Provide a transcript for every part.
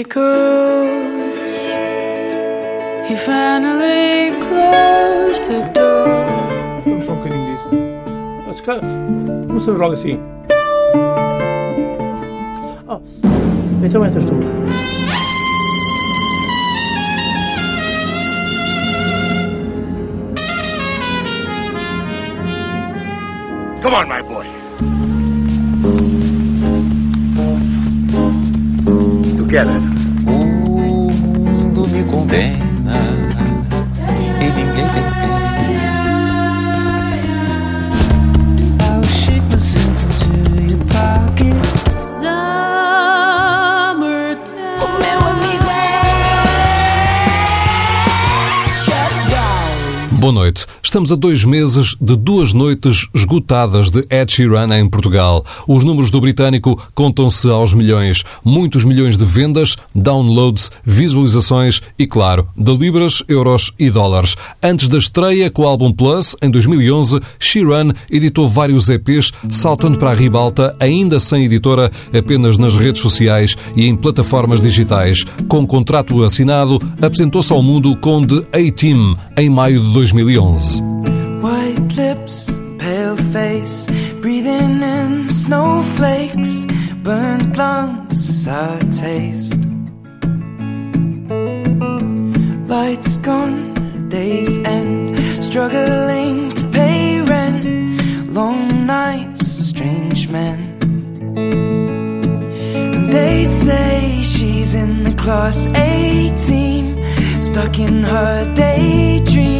he goes. He finally closed the door. Vamos só um bocadinho disso. Ah, se calhar, Vamos fazer logo assim. Oh, então entras tu. Come on, my boy. Together. O mundo me condena e ninguém tem pena. I'll shake myself into your pocket. Boa noite. Estamos a dois meses de duas noites esgotadas de Ed Sheeran em Portugal. Os números do britânico contam-se aos milhões. Muitos milhões de vendas, downloads, visualizações e, claro, de libras, euros e dólares. Antes da estreia com o álbum Plus, em 2011, Sheeran editou vários EPs, saltando para a ribalta, ainda sem editora, apenas nas redes sociais e em plataformas digitais. Com contrato assinado, apresentou-se ao mundo com The A-Team, em maio de 2011. Lips, pale face, breathing in snowflakes, burnt lungs, sour taste. Lights gone, days end, struggling to pay rent, long nights, strange men. They say she's in the class A team, stuck in her daydream.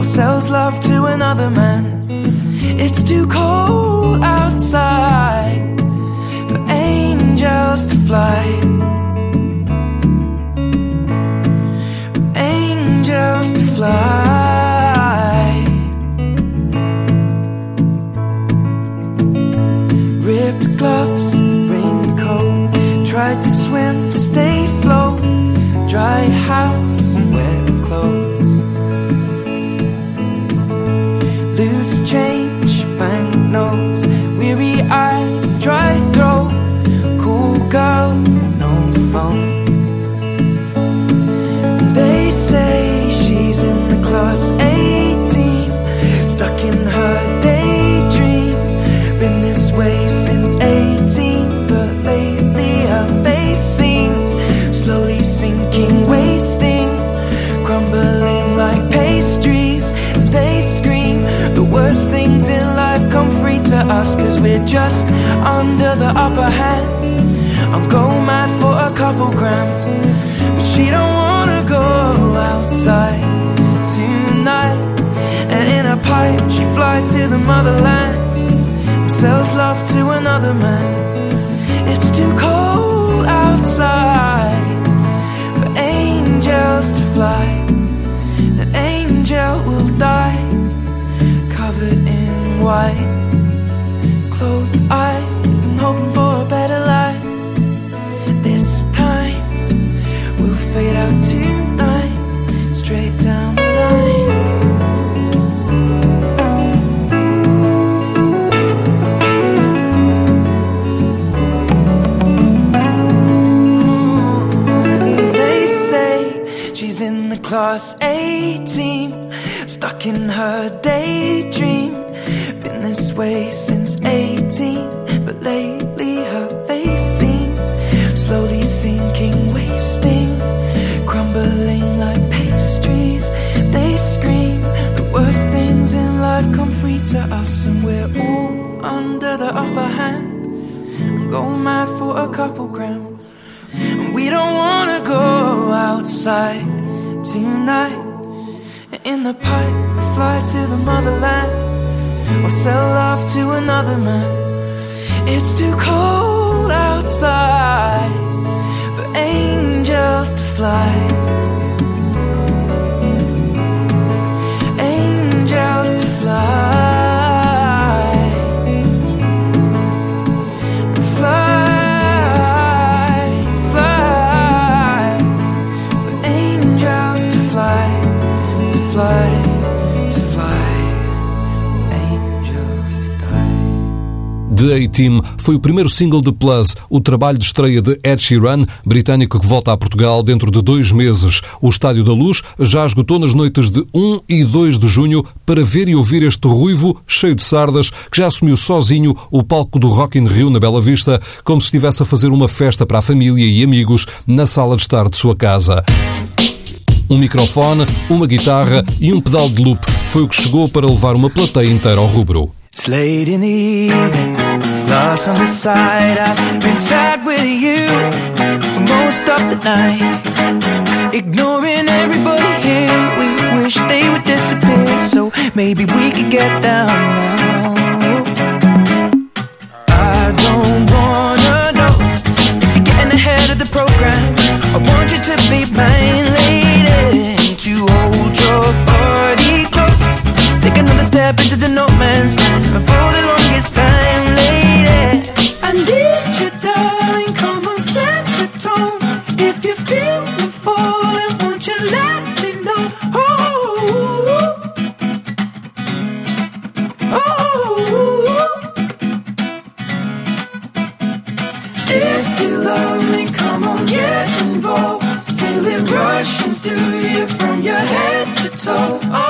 or sells love to another man. It's too cold outside for angels to fly. For angels to fly. Ripped gloves, raincoat. Tried to swim, stay float. Dry house, us, cause we're just under the upper hand. I'm go mad for a couple grams, but she don't wanna go outside tonight. And in a pipe, she flies to the motherland and sells love to another man. It's too cold outside for angels to fly. The angel will die covered in white, The A-Team foi o primeiro single de Plus, o trabalho de estreia de Ed Sheeran, britânico que volta a Portugal dentro de dois meses. O Estádio da Luz já esgotou nas noites de 1 e 2 de junho para ver e ouvir este ruivo cheio de sardas que já assumiu sozinho o palco do Rock in Rio na Bela Vista, como se estivesse a fazer uma festa para a família e amigos na sala de estar de sua casa. Um microfone, uma guitarra e um pedal de loop foi o que chegou para levar uma plateia inteira ao rubro. Ignoring everybody here, we wish they would disappear. So maybe we could get down now. Of the program. I want you to be mine, lady, to hold your body close. Take another step into the no man's land And for the longest time, lady I need you, darling Come on, set the tone If you feel the falling Won't you let head oh,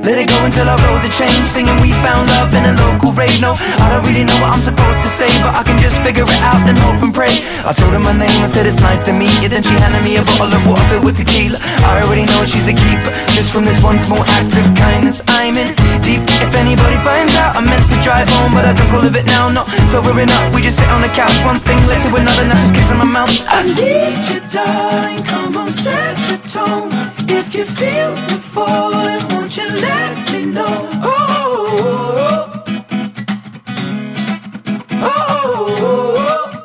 Let it go until our roads are changed. Singing we found love in a local rave. No, I don't really know what I'm supposed to say But I can just figure it out and hope and pray. I told her my name, I said it's nice to meet you. Then she handed me a bottle of water filled with tequila. I already know she's a keeper. Just from this one small act of kindness I'm in deep. If anybody finds out I meant to drive home But I drunk all of it now, not sobering up. We just sit on the couch, one thing led to another Now she's kissing my mouth. I need you darling, come on set the tone If you feel the falling, won't you let me know Oh, oh, oh.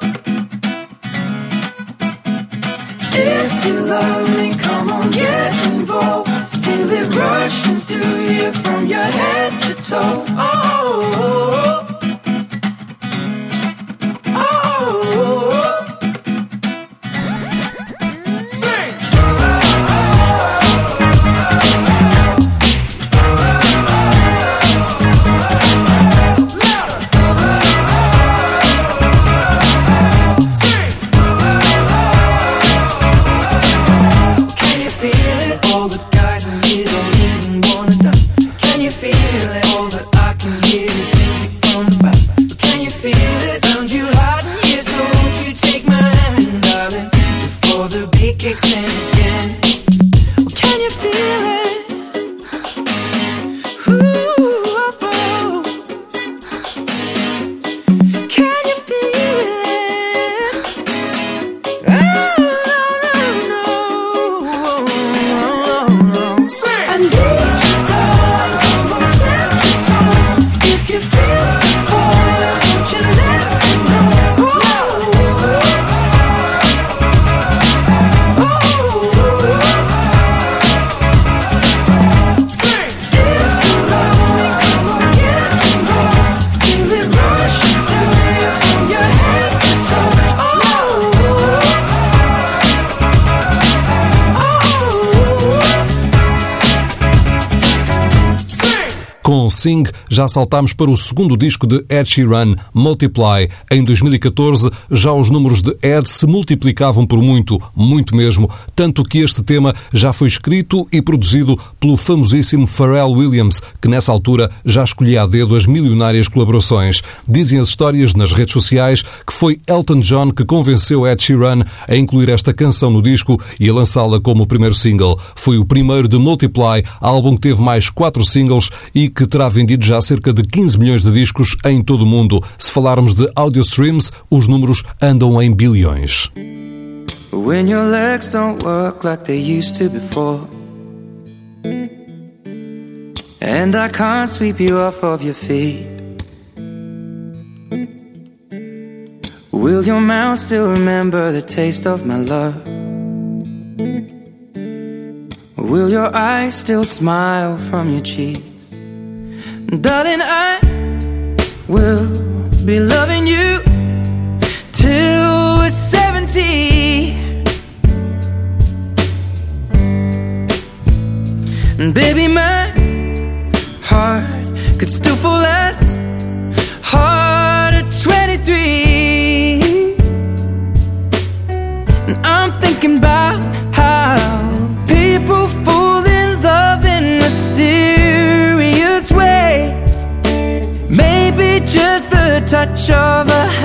If you love me, come on, get involved. Feel it rushing through you from your head to toe. Oh, Sing, já saltámos para o segundo disco de Ed Sheeran, Multiply. Em 2014, já os números de Ed se multiplicavam por muito, muito mesmo, tanto que este tema já foi escrito e produzido pelo famosíssimo Pharrell Williams, que nessa altura já escolhia a dedo as milionárias colaborações. Dizem as histórias nas redes sociais que foi Elton John que convenceu Ed Sheeran a incluir esta canção no disco e a lançá-la como primeiro single. Foi o primeiro de Multiply, álbum que teve mais quatro singles e que terá vendido já cerca de 15 milhões de discos em todo o mundo. Se falarmos de audio streams, os números andam em bilhões. When your legs don't work like they used to before And I can't sweep you off of your feet Will your mouth still remember the taste of my love? Will your eyes still smile from your cheeks? Darling, I will be loving you till we're 70. And baby, my heart could still fall less touch of a hand.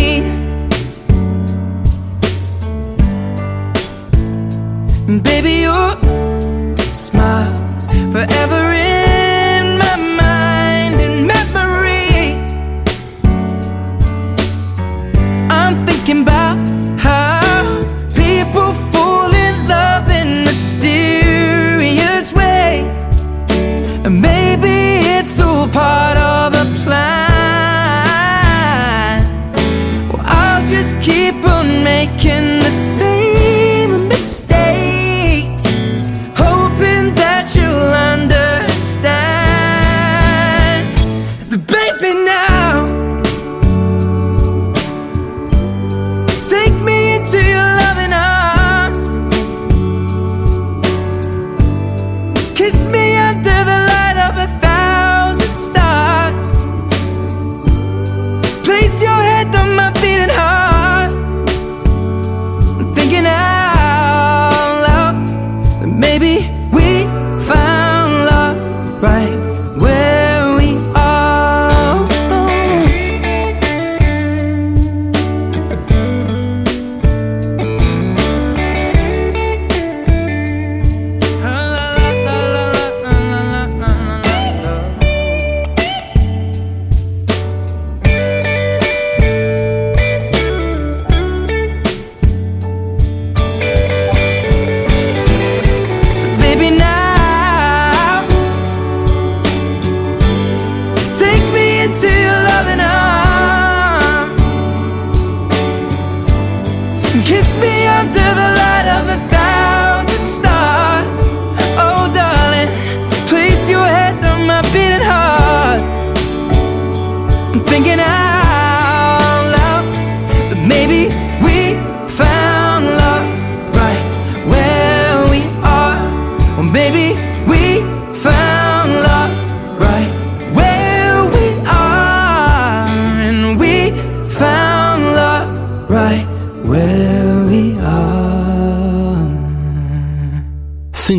Baby, your smiles forever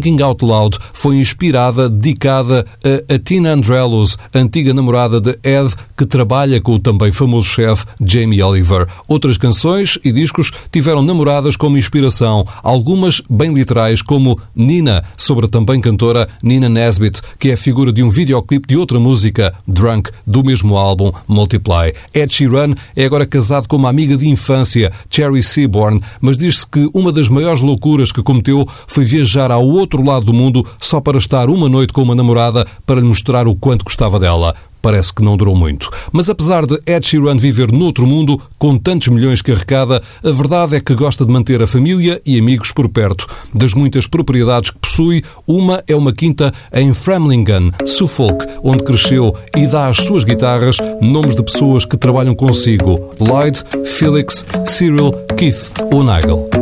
Thinking Out Loud foi inspirada, dedicada a, a Tina Andrelos, antiga namorada de Ed, que trabalha com o também famoso chefe Jamie Oliver. Outras canções e discos tiveram namoradas como inspiração, algumas bem literais, como Nina, sobre a também cantora Nina Nesbitt, que é figura de um videoclipe de outra música, Drunk, do mesmo álbum Multiply. Ed Sheeran é agora casado com uma amiga de infância, Cherry Seaborn, mas diz-se que uma das maiores loucuras que cometeu foi viajar ao outro lado do mundo só para estar uma noite com uma namorada para lhe mostrar o quanto gostava dela parece que não durou muito. Mas apesar de Ed Sheeran viver noutro mundo, com tantos milhões que arrecada, a verdade é que gosta de manter a família e amigos por perto. Das muitas propriedades que possui, uma é uma quinta em Framlingham, Suffolk, onde cresceu e dá às suas guitarras nomes de pessoas que trabalham consigo: Lloyd, Felix, Cyril, Keith ou Nigel.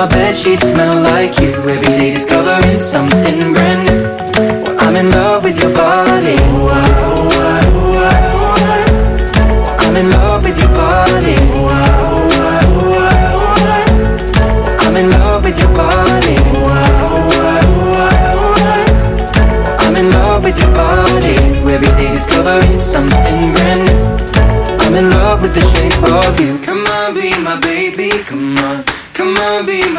My bed sheets smell like you. Every day discovering something brand new. Well, I'm in love with your body.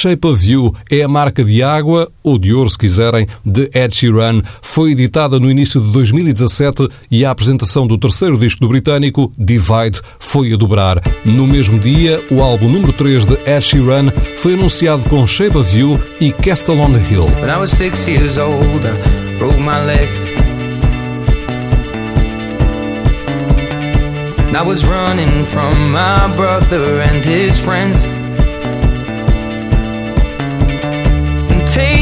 Shape of You é a marca de água, ou de ouro se quiserem, de Ed Sheeran. Foi editada no início de 2017 e a apresentação do terceiro disco do britânico, Divide, foi a dobrar. No mesmo dia, o álbum número 3 de Ed Sheeran foi anunciado com Shape of You e Castle on the Hill. When I was six years old, I broke my leg. And I was running from my brother and his friends.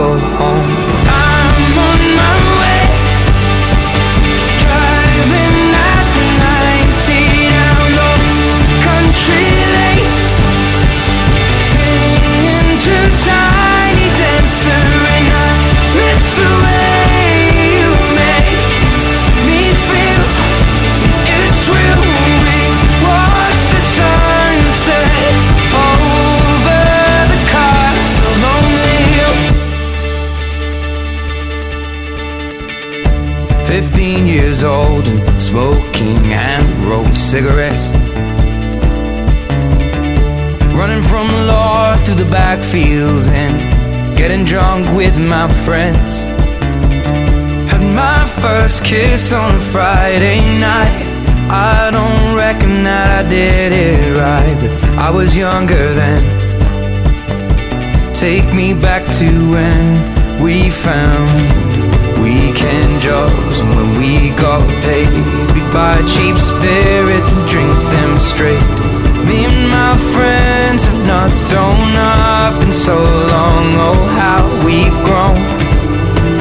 go home. I'm on my way, driving at 90 down those country backfields and getting drunk with my friends. Had my first kiss on a Friday night. I don't reckon that I did it right, but I was younger then. Take me back to when we found weekend jobs and when we got paid. We'd buy cheap spirits and drink them straight. Me and my friends have not thrown up in so long. Oh, how we've grown.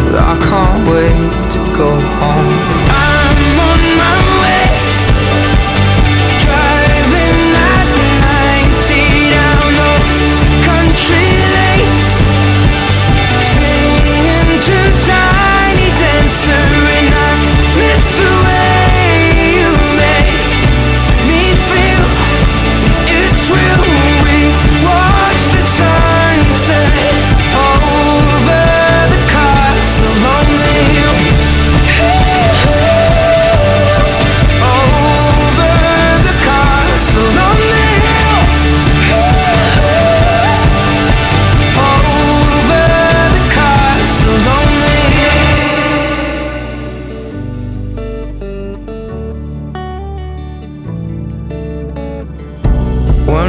But I can't wait to go home. I'm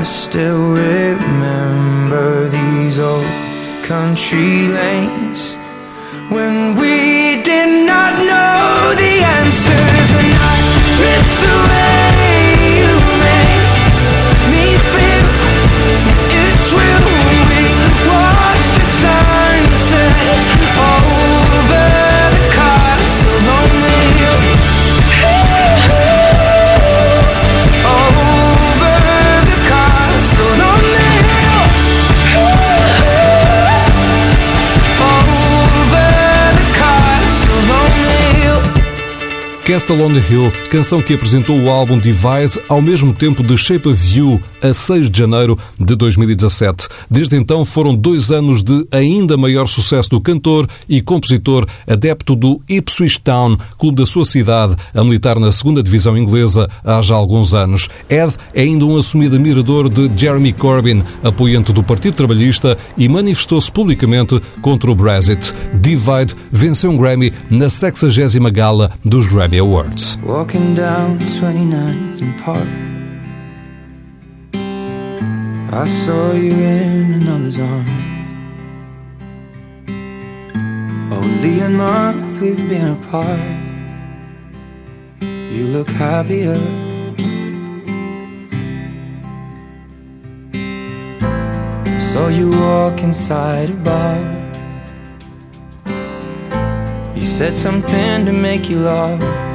I still remember these old country lanes Castle on Hill, canção que apresentou o álbum Divide ao mesmo tempo de Shape of You, a 6 de janeiro de 2017. Desde então foram dois anos de ainda maior sucesso do cantor e compositor, adepto do Ipswich Town, clube da sua cidade, a militar na segunda divisão inglesa há já alguns anos. Ed é ainda um assumido admirador de Jeremy Corbyn, apoiante do Partido Trabalhista e manifestou-se publicamente contra o Brexit. Divide venceu um Grammy na 60ª gala dos Grammy. Walking down 29th and Park. I saw you in another's arm. Only a month we've been apart. You look happier. Saw you walk inside a bar. You said something to make you laugh.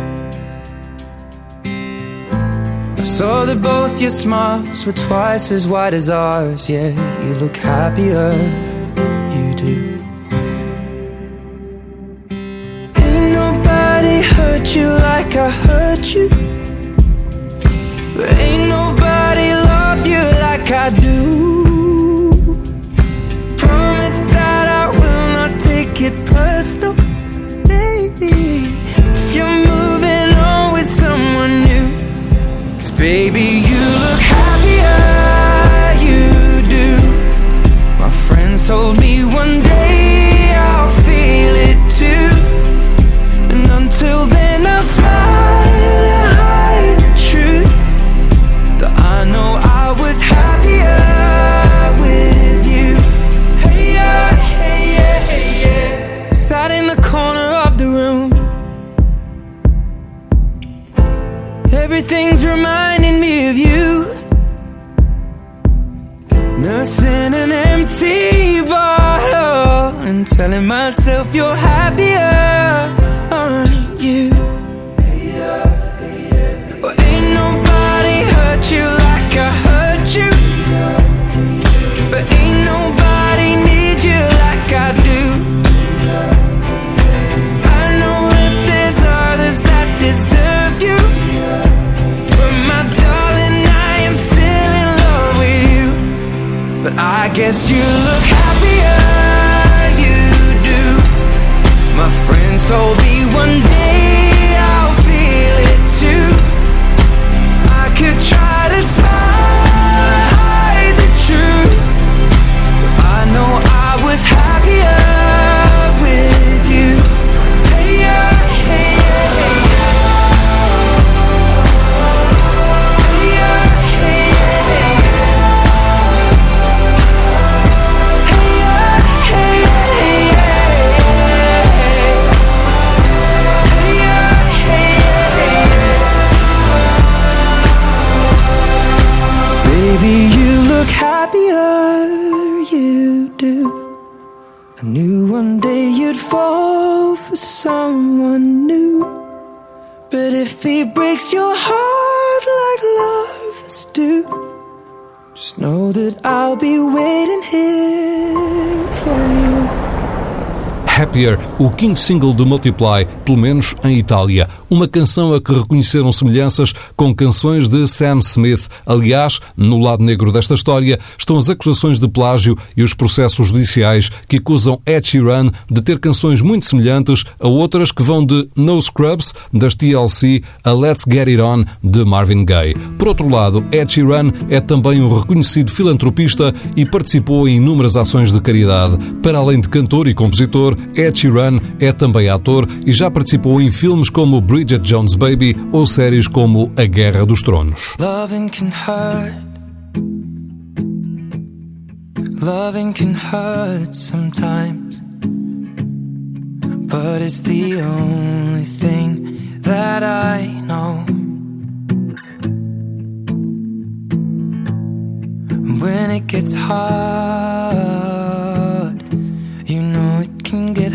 Saw that both your smiles were twice as wide as ours. Yeah, you look happier, you do. Ain't nobody hurt you like I hurt you. Ain't nobody love you like I do. Quinto single do Multiply, pelo menos em Itália. Uma canção a que reconheceram semelhanças com canções de Sam Smith. Aliás, no lado negro desta história estão as acusações de plágio e os processos judiciais que acusam Ed Sheeran de ter canções muito semelhantes a outras que vão de No Scrubs, das TLC, a Let's Get It On, de Marvin Gaye. Por outro lado, Ed Sheeran é também um reconhecido filantropista e participou em inúmeras ações de caridade. Para além de cantor e compositor, Ed Sheeran é também ator e já participou em filmes como Bridget Jones' Baby ou séries como A Guerra dos Tronos. Loving can hurt. Loving can hurt sometimes. But it's the only thing that I know. When it gets hard, you know it can get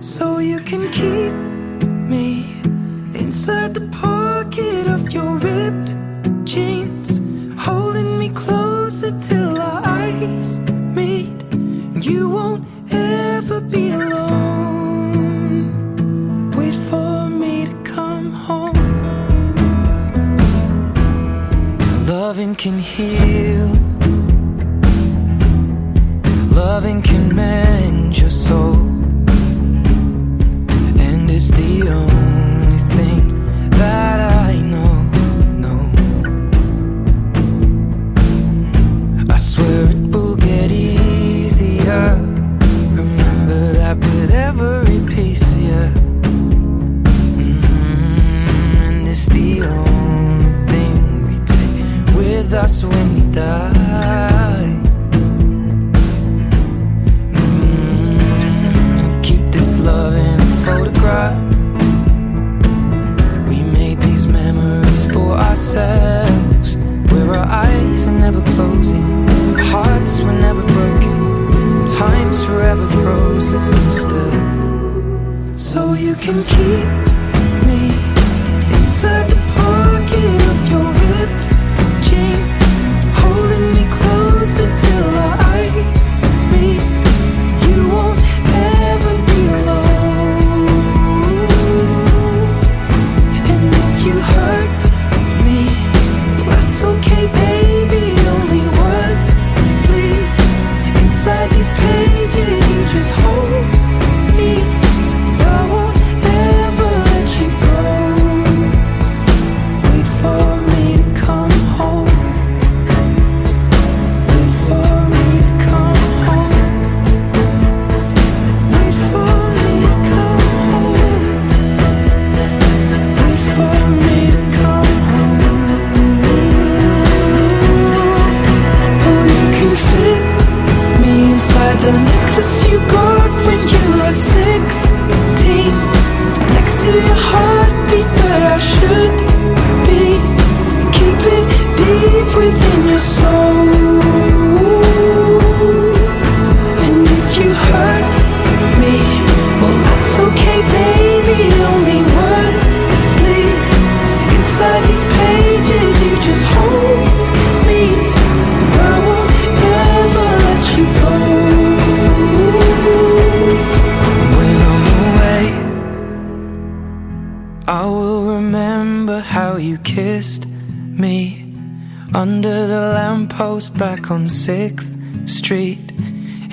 So you can keep me inside the pocket of your ripped jeans, holding me closer till our eyes meet. You won't ever be alone. Wait for me to come home. Loving can heal.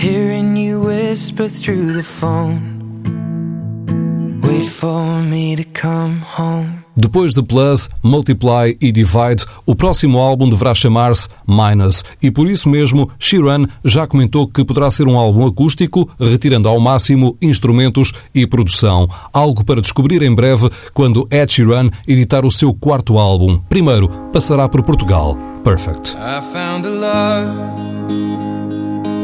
Hearing you whisper through the phone. Wait for me to come home. Depois de Plus, Multiply e Divide, o próximo álbum deverá chamar-se Minus e por isso mesmo Sheeran já comentou que poderá ser um álbum acústico, retirando ao máximo instrumentos e produção. Algo para descobrir em breve quando Ed Sheeran editar o seu quarto álbum. Primeiro, passará por Portugal. Perfect. I found a love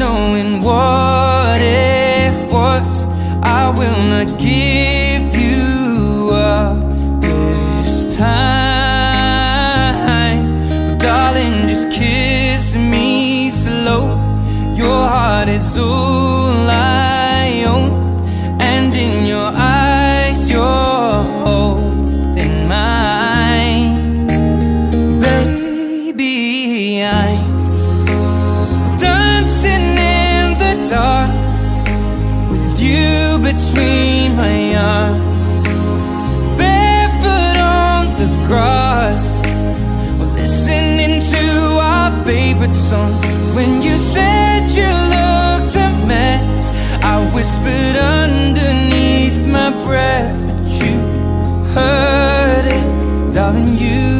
knowing what it was. I will not give you up this time. Darling, just kiss me slow. Your heart is all between my arms, barefoot on the grass, We're listening to our favorite song. When you said you looked a mess, I whispered underneath my breath, but you heard it, darling. You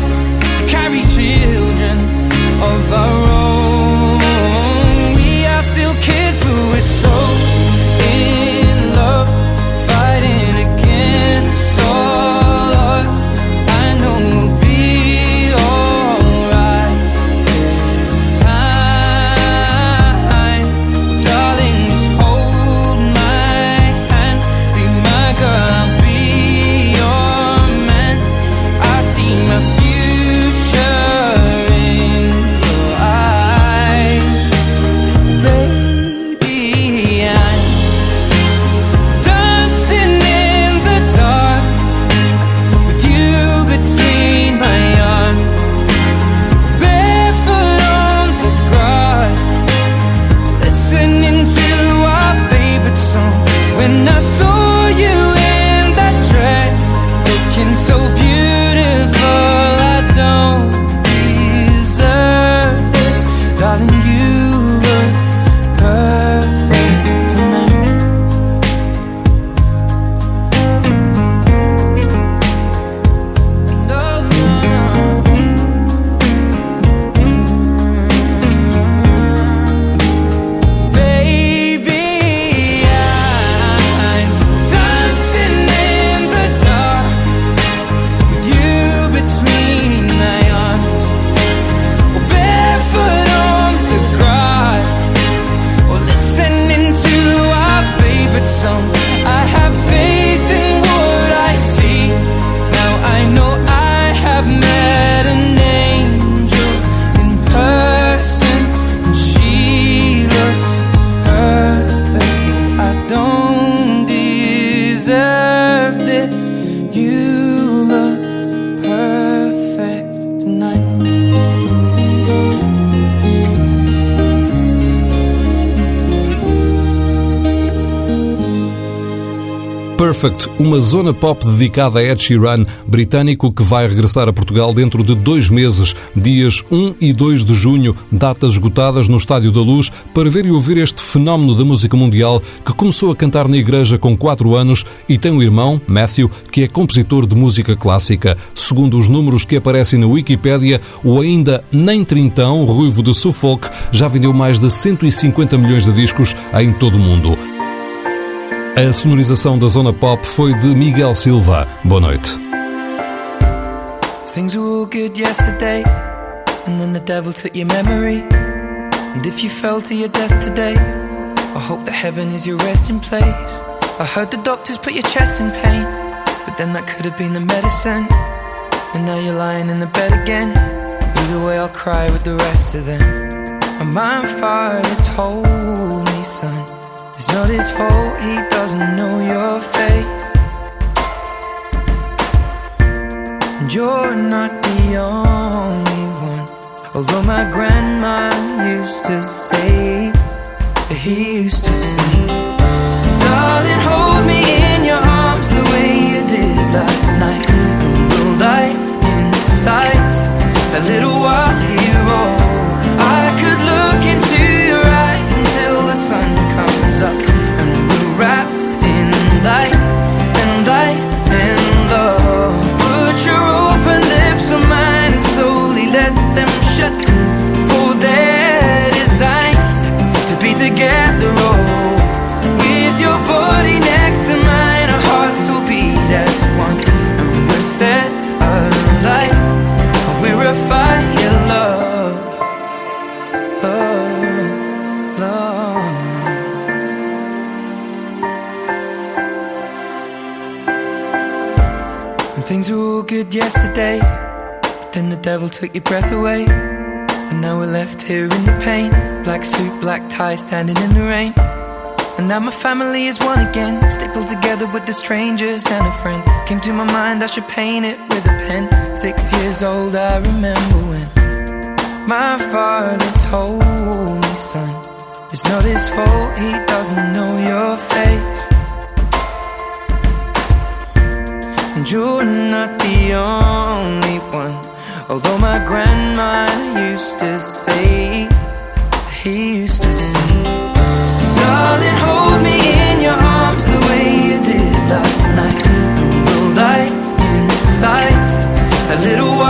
Perfect, uma zona pop dedicada a Ed Sheeran, britânico que vai regressar a Portugal dentro de dois meses, dias 1 e 2 de junho, datas esgotadas no Estádio da Luz, para ver e ouvir este fenómeno da música mundial que começou a cantar na igreja com 4 anos e tem um irmão, Matthew, que é compositor de música clássica. Segundo os números que aparecem na Wikipédia, o ainda nem trintão, ruivo de Suffolk, já vendeu mais de 150 milhões de discos em todo o mundo. A sonorização da zona pop foi de Miguel Silva. Boa noite. Things were good yesterday, and then the devil took your memory. And if you fell to your death today, I hope that heaven is your resting place. I heard the doctors put your chest in pain, but then that could have been the medicine. And now you're lying in the bed again. Either way, I'll cry with the rest of them. And my father told me, son. Not his fault, he doesn't know your face. And you're not the only one. Although my grandma used to say he used to say, Darling, hold me in your arms the way you did last night. And we'll die inside a little And things were all good yesterday, but then the devil took your breath away. And now we're left here in the pain. Black suit, black tie, standing in the rain. And now my family is one again, stapled together with the strangers and a friend. Came to my mind, I should paint it with a pen. Six years old, I remember when my father told me, son, it's not his fault, he doesn't know your face. You're not the only one. Although my grandma used to say, he used to sing. Darling, hold me in your arms the way you did last night. And we'll lie inside a little